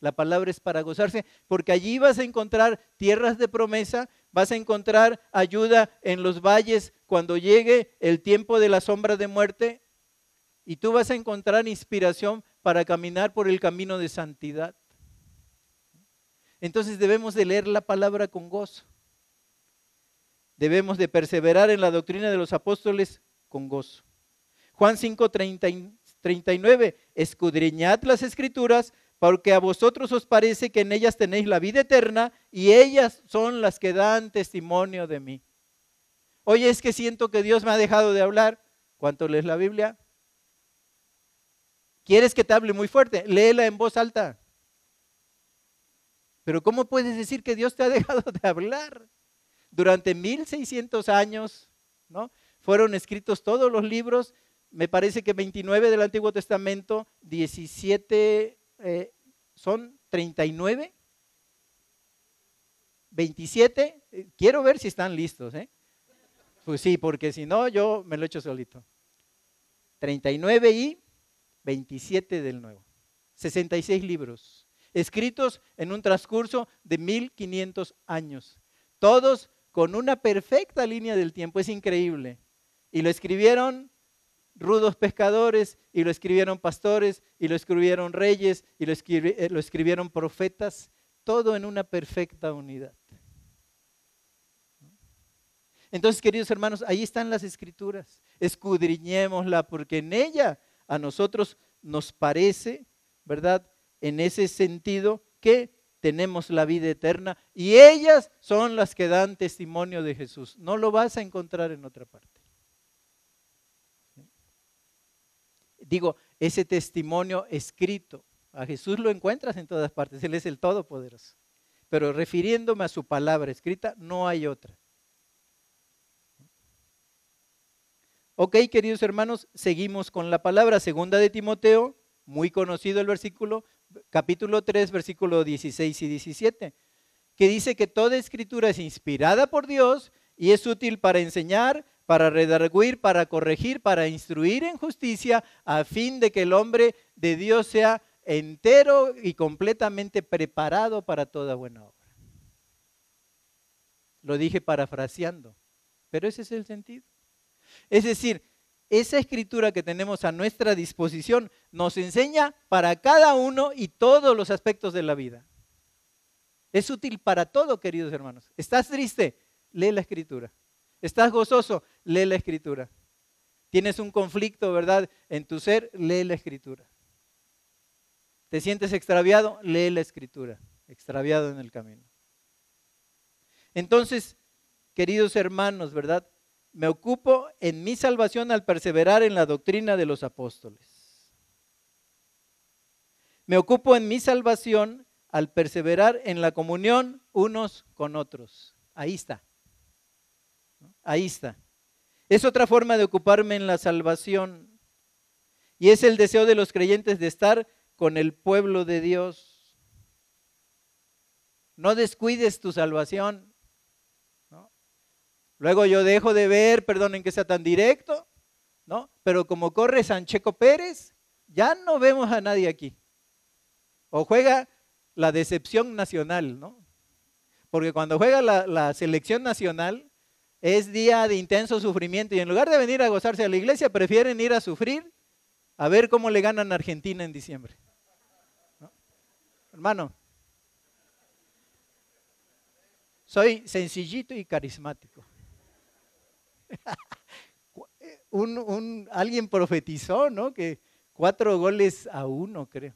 La palabra es para gozarse, porque allí vas a encontrar tierras de promesa, vas a encontrar ayuda en los valles cuando llegue el tiempo de la sombra de muerte, y tú vas a encontrar inspiración para caminar por el camino de santidad. Entonces debemos de leer la palabra con gozo. Debemos de perseverar en la doctrina de los apóstoles con gozo. Juan 5, 39, escudriñad las escrituras porque a vosotros os parece que en ellas tenéis la vida eterna y ellas son las que dan testimonio de mí. Oye, es que siento que Dios me ha dejado de hablar. ¿Cuánto lees la Biblia? ¿Quieres que te hable muy fuerte? Léela en voz alta. Pero ¿cómo puedes decir que Dios te ha dejado de hablar? Durante 1600 años, ¿no? Fueron escritos todos los libros, me parece que 29 del Antiguo Testamento, 17 eh, son 39, 27, eh, quiero ver si están listos, ¿eh? Pues sí, porque si no, yo me lo echo solito. 39 y 27 del nuevo. 66 libros, escritos en un transcurso de 1500 años. Todos con una perfecta línea del tiempo, es increíble. Y lo escribieron rudos pescadores, y lo escribieron pastores, y lo escribieron reyes, y lo, eh, lo escribieron profetas, todo en una perfecta unidad. Entonces, queridos hermanos, ahí están las escrituras. Escudriñémosla porque en ella a nosotros nos parece, ¿verdad? En ese sentido que tenemos la vida eterna y ellas son las que dan testimonio de Jesús. No lo vas a encontrar en otra parte. digo, ese testimonio escrito. A Jesús lo encuentras en todas partes, Él es el Todopoderoso. Pero refiriéndome a su palabra escrita, no hay otra. Ok, queridos hermanos, seguimos con la palabra segunda de Timoteo, muy conocido el versículo, capítulo 3, versículo 16 y 17, que dice que toda escritura es inspirada por Dios y es útil para enseñar, para redarguir, para corregir, para instruir en justicia, a fin de que el hombre de Dios sea entero y completamente preparado para toda buena obra. Lo dije parafraseando, pero ese es el sentido. Es decir, esa escritura que tenemos a nuestra disposición nos enseña para cada uno y todos los aspectos de la vida. Es útil para todo, queridos hermanos. ¿Estás triste? Lee la escritura. ¿Estás gozoso? Lee la escritura. ¿Tienes un conflicto, verdad, en tu ser? Lee la escritura. ¿Te sientes extraviado? Lee la escritura. Extraviado en el camino. Entonces, queridos hermanos, ¿verdad? Me ocupo en mi salvación al perseverar en la doctrina de los apóstoles. Me ocupo en mi salvación al perseverar en la comunión unos con otros. Ahí está. Ahí está. Es otra forma de ocuparme en la salvación. Y es el deseo de los creyentes de estar con el pueblo de Dios. No descuides tu salvación. Luego yo dejo de ver, perdonen que sea tan directo, ¿no? Pero como corre Sancheco Pérez, ya no vemos a nadie aquí. O juega la decepción nacional, ¿no? Porque cuando juega la, selección nacional es día de intenso sufrimiento y en lugar de venir a gozarse a la iglesia, prefieren ir a sufrir a ver cómo le ganan a Argentina en diciembre. Hermano, soy sencillito y carismático. un, alguien profetizó, ¿no? Que cuatro goles a uno, creo.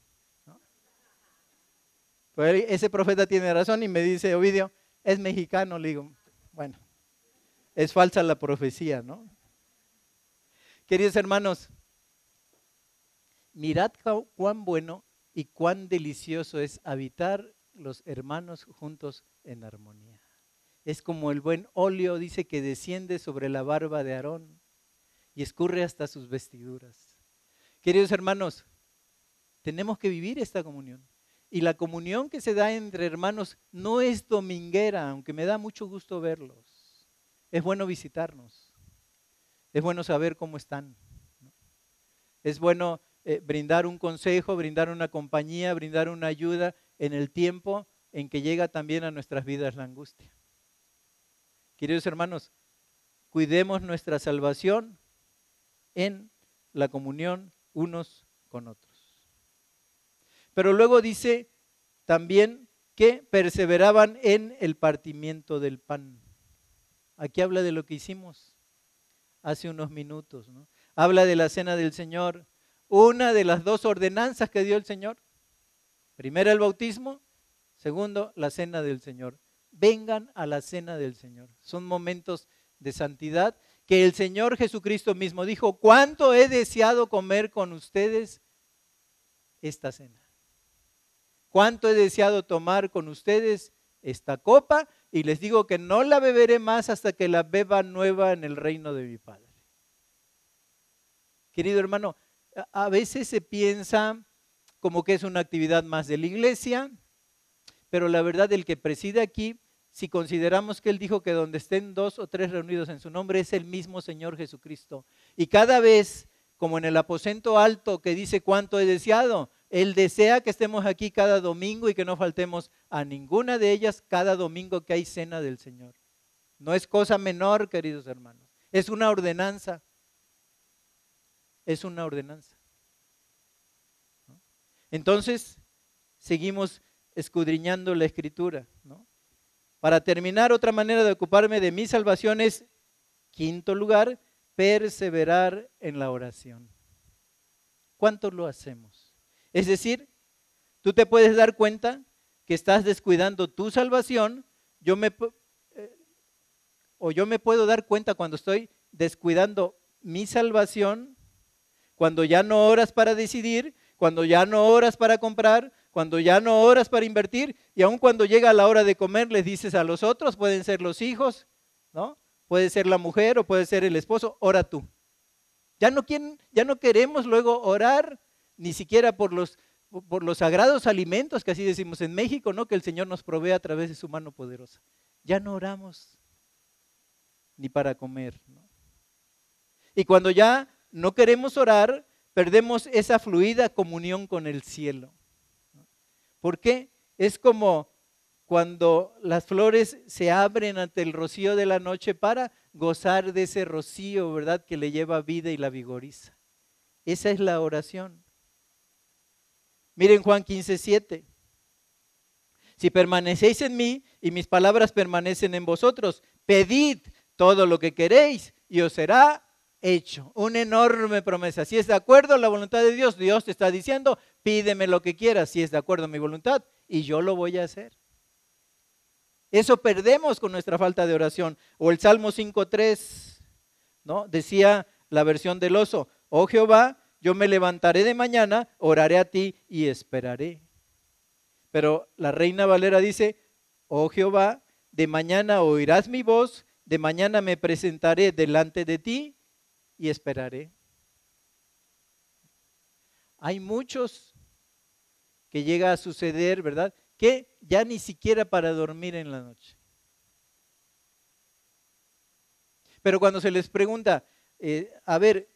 Pues ese profeta tiene razón y me dice, Ovidio, es mexicano. Le digo, bueno, es falsa la profecía, ¿no? Queridos hermanos, mirad cuán bueno y cuán delicioso es habitar los hermanos juntos en armonía. Es como el buen óleo, dice, que desciende sobre la barba de Aarón y escurre hasta sus vestiduras. Queridos hermanos, tenemos que vivir esta comunión. Y la comunión que se da entre hermanos no es dominguera, aunque me da mucho gusto verlos. Es bueno visitarnos. Es bueno saber cómo están. Es bueno eh, brindar un consejo, brindar una compañía, brindar una ayuda en el tiempo en que llega también a nuestras vidas la angustia. Queridos hermanos, cuidemos nuestra salvación en la comunión unos con otros. Pero luego dice también que perseveraban en el partimiento del pan. Aquí habla de lo que hicimos hace unos minutos. ¿no? Habla de la cena del Señor, una de las dos ordenanzas que dio el Señor. Primero el bautismo, segundo la cena del Señor. Vengan a la cena del Señor. Son momentos de santidad que el Señor Jesucristo mismo dijo, ¿cuánto he deseado comer con ustedes esta cena? ¿Cuánto he deseado tomar con ustedes esta copa? Y les digo que no la beberé más hasta que la beba nueva en el reino de mi Padre. Querido hermano, a veces se piensa como que es una actividad más de la iglesia, pero la verdad el que preside aquí, si consideramos que él dijo que donde estén dos o tres reunidos en su nombre es el mismo Señor Jesucristo. Y cada vez, como en el aposento alto que dice cuánto he deseado, él desea que estemos aquí cada domingo y que no faltemos a ninguna de ellas cada domingo que hay cena del Señor. No es cosa menor, queridos hermanos. Es una ordenanza es una ordenanza. Entonces, seguimos escudriñando la escritura. Para terminar, otra manera de ocuparme de mi salvación es, quinto lugar, perseverar en la oración. ¿Cuánto lo hacemos? Es decir, tú te puedes dar cuenta que estás descuidando tu salvación, yo me, eh, o yo me puedo dar cuenta cuando estoy descuidando mi salvación cuando ya no oras para decidir, cuando ya no oras para comprar, cuando ya no oras para invertir y aun cuando llega la hora de comer les dices a los otros, pueden ser los hijos, ¿no? Puede ser la mujer o puede ser el esposo, ora tú. Ya no, ya no queremos luego orar ni siquiera por los, por los sagrados alimentos que así decimos en México, ¿no? Que el Señor nos provee a través de su mano poderosa. Ya no oramos ni para comer. Y cuando ya no queremos orar, perdemos esa fluida comunión con el cielo. ¿Por qué? Es como cuando las flores se abren ante el rocío de la noche para gozar de ese rocío, ¿verdad? Que le lleva vida y la vigoriza. Esa es la oración. Miren Juan 15, 7. Si permanecéis en mí y mis palabras permanecen en vosotros, pedid todo lo que queréis y os será hecho. Una enorme promesa. Si es de acuerdo a la voluntad de Dios, Dios te está diciendo, pídeme lo que quieras, si es de acuerdo a mi voluntad, y yo lo voy a hacer. Eso perdemos con nuestra falta de oración. O el Salmo 5.3, ¿no? Decía la versión del oso, oh Jehová, yo me levantaré de mañana, oraré a ti y esperaré. Pero la reina Valera dice, oh Jehová, de mañana oirás mi voz, de mañana me presentaré delante de ti y esperaré. Hay muchos que llega a suceder, ¿verdad? Que ya ni siquiera para dormir en la noche. Pero cuando se les pregunta, eh, a ver,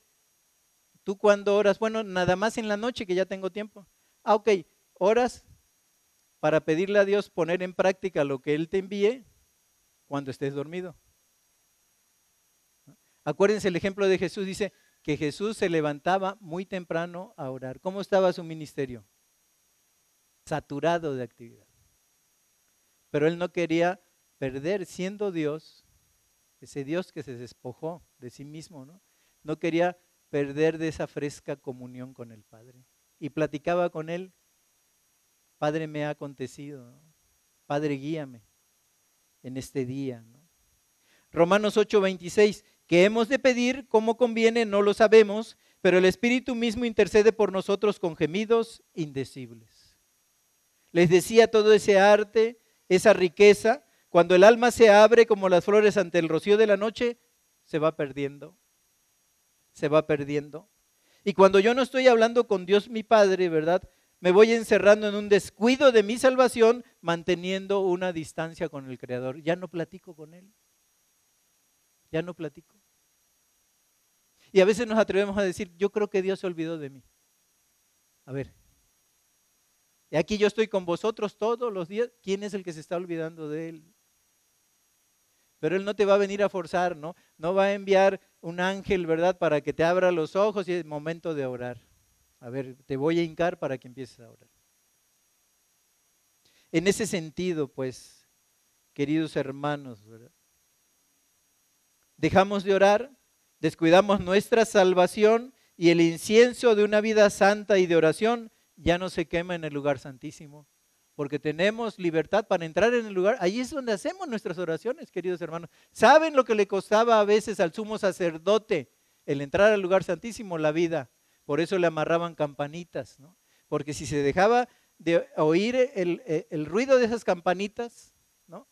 ¿Tú cuando oras? Bueno, nada más en la noche que ya tengo tiempo. Ah, ok, oras para pedirle a Dios poner en práctica lo que Él te envíe cuando estés dormido. Acuérdense el ejemplo de Jesús, dice que Jesús se levantaba muy temprano a orar. ¿Cómo estaba su ministerio? Saturado de actividad. Pero Él no quería perder, siendo Dios, ese Dios que se despojó de sí mismo, ¿no? No quería perder de esa fresca comunión con el Padre. Y platicaba con él, Padre me ha acontecido, Padre guíame en este día. Romanos 8:26, que hemos de pedir como conviene, no lo sabemos, pero el Espíritu mismo intercede por nosotros con gemidos indecibles. Les decía todo ese arte, esa riqueza, cuando el alma se abre como las flores ante el rocío de la noche, se va perdiendo se va perdiendo. Y cuando yo no estoy hablando con Dios mi Padre, ¿verdad? Me voy encerrando en un descuido de mi salvación, manteniendo una distancia con el Creador. Ya no platico con Él. Ya no platico. Y a veces nos atrevemos a decir, yo creo que Dios se olvidó de mí. A ver, y aquí yo estoy con vosotros todos los días. ¿Quién es el que se está olvidando de Él? Pero Él no te va a venir a forzar, ¿no? No va a enviar un ángel, ¿verdad? Para que te abra los ojos y es momento de orar. A ver, te voy a hincar para que empieces a orar. En ese sentido, pues, queridos hermanos, ¿verdad? Dejamos de orar, descuidamos nuestra salvación y el incienso de una vida santa y de oración ya no se quema en el lugar santísimo porque tenemos libertad para entrar en el lugar. Ahí es donde hacemos nuestras oraciones, queridos hermanos. ¿Saben lo que le costaba a veces al sumo sacerdote el entrar al lugar santísimo? La vida. Por eso le amarraban campanitas, ¿no? Porque si se dejaba de oír el, el ruido de esas campanitas, ¿no?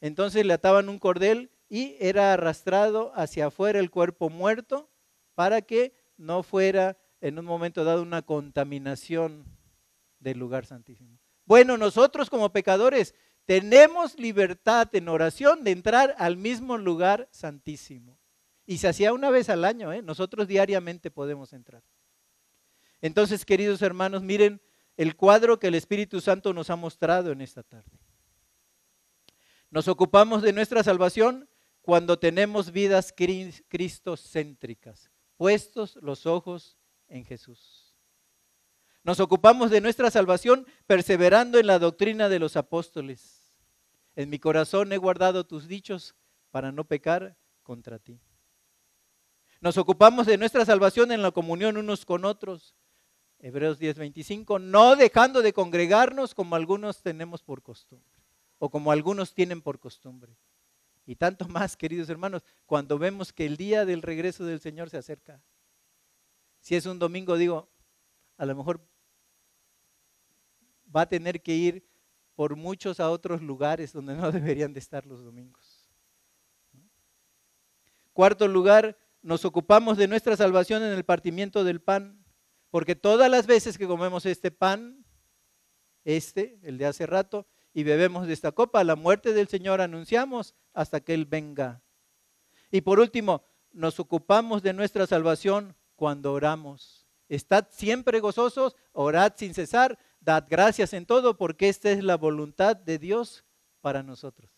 Entonces le ataban un cordel y era arrastrado hacia afuera el cuerpo muerto para que no fuera en un momento dado una contaminación del lugar santísimo. Bueno, nosotros como pecadores tenemos libertad en oración de entrar al mismo lugar santísimo. Y se hacía una vez al año, ¿eh? nosotros diariamente podemos entrar. Entonces, queridos hermanos, miren el cuadro que el Espíritu Santo nos ha mostrado en esta tarde. Nos ocupamos de nuestra salvación cuando tenemos vidas cristocéntricas, puestos los ojos en Jesús. Nos ocupamos de nuestra salvación perseverando en la doctrina de los apóstoles. En mi corazón he guardado tus dichos para no pecar contra ti. Nos ocupamos de nuestra salvación en la comunión unos con otros. Hebreos 10:25, no dejando de congregarnos como algunos tenemos por costumbre, o como algunos tienen por costumbre. Y tanto más, queridos hermanos, cuando vemos que el día del regreso del Señor se acerca. Si es un domingo, digo, a lo mejor va a tener que ir por muchos a otros lugares donde no deberían de estar los domingos. Cuarto lugar, nos ocupamos de nuestra salvación en el partimiento del pan, porque todas las veces que comemos este pan, este, el de hace rato, y bebemos de esta copa, la muerte del Señor anunciamos hasta que Él venga. Y por último, nos ocupamos de nuestra salvación cuando oramos. Estad siempre gozosos, orad sin cesar, dad gracias en todo, porque esta es la voluntad de Dios para nosotros.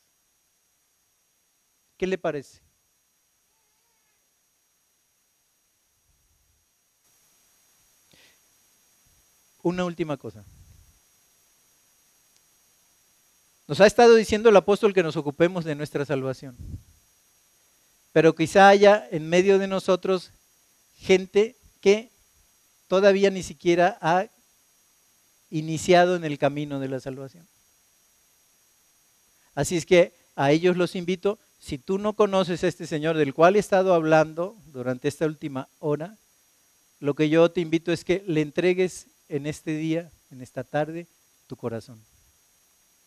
¿Qué le parece? Una última cosa. Nos ha estado diciendo el apóstol que nos ocupemos de nuestra salvación. Pero quizá haya en medio de nosotros gente que todavía ni siquiera ha iniciado en el camino de la salvación. Así es que a ellos los invito, si tú no conoces a este Señor del cual he estado hablando durante esta última hora, lo que yo te invito es que le entregues en este día, en esta tarde, tu corazón,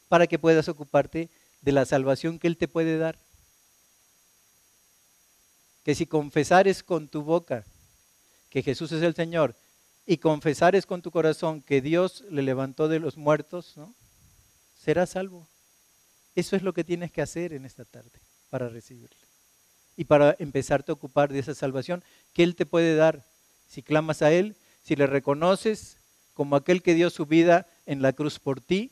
para que puedas ocuparte de la salvación que Él te puede dar. Que si confesares con tu boca que Jesús es el Señor y confesares con tu corazón que Dios le levantó de los muertos, ¿no? serás salvo. Eso es lo que tienes que hacer en esta tarde para recibirle. Y para empezarte a ocupar de esa salvación que Él te puede dar. Si clamas a Él, si le reconoces como aquel que dio su vida en la cruz por ti,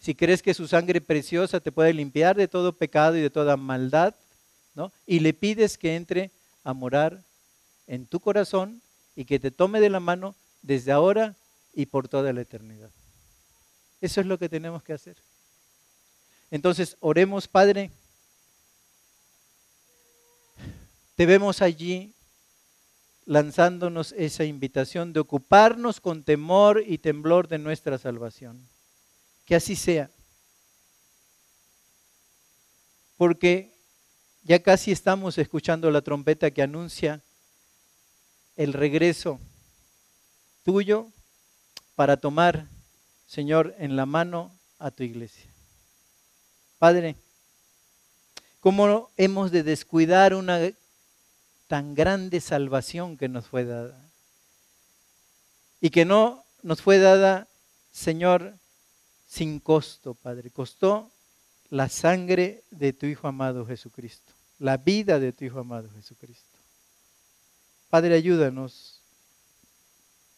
si crees que su sangre preciosa te puede limpiar de todo pecado y de toda maldad, ¿no? y le pides que entre a morar en tu corazón y que te tome de la mano desde ahora y por toda la eternidad. Eso es lo que tenemos que hacer. Entonces, oremos, Padre. Te vemos allí lanzándonos esa invitación de ocuparnos con temor y temblor de nuestra salvación. Que así sea. Porque ya casi estamos escuchando la trompeta que anuncia el regreso tuyo para tomar, Señor, en la mano a tu iglesia. Padre, ¿cómo hemos de descuidar una tan grande salvación que nos fue dada? Y que no nos fue dada, Señor, sin costo, Padre. Costó la sangre de tu Hijo amado Jesucristo, la vida de tu Hijo amado Jesucristo. Padre, ayúdanos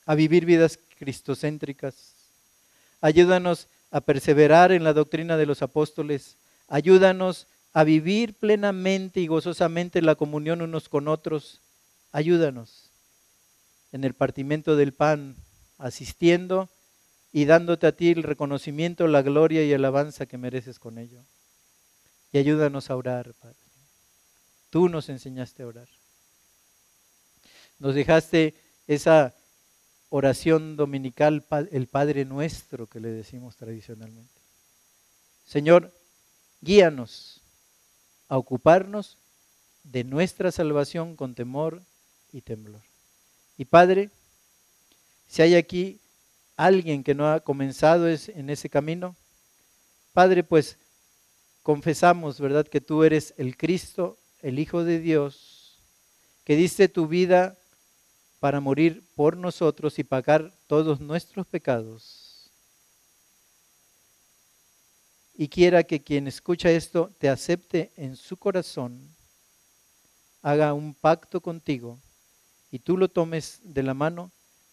a vivir vidas cristocéntricas. Ayúdanos a perseverar en la doctrina de los apóstoles. Ayúdanos a vivir plenamente y gozosamente la comunión unos con otros. Ayúdanos en el partimiento del pan, asistiendo y dándote a ti el reconocimiento, la gloria y alabanza que mereces con ello. Y ayúdanos a orar, Padre. Tú nos enseñaste a orar. Nos dejaste esa oración dominical, el Padre nuestro que le decimos tradicionalmente. Señor, guíanos a ocuparnos de nuestra salvación con temor y temblor. Y Padre, si hay aquí alguien que no ha comenzado en ese camino, Padre, pues confesamos, ¿verdad?, que tú eres el Cristo, el Hijo de Dios, que diste tu vida para morir por nosotros y pagar todos nuestros pecados. Y quiera que quien escucha esto te acepte en su corazón, haga un pacto contigo y tú lo tomes de la mano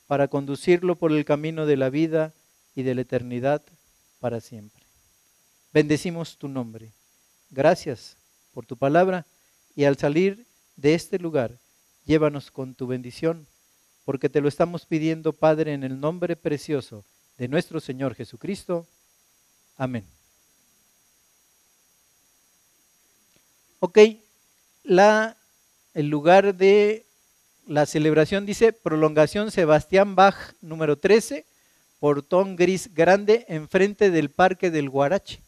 para conducirlo por el camino de la vida y de la eternidad para siempre. Bendecimos tu nombre. Gracias por tu palabra y al salir de este lugar, llévanos con tu bendición porque te lo estamos pidiendo, Padre, en el nombre precioso de nuestro Señor Jesucristo. Amén. Ok, la, el lugar de la celebración dice prolongación Sebastián Bach número 13, portón gris grande enfrente del Parque del Guarache.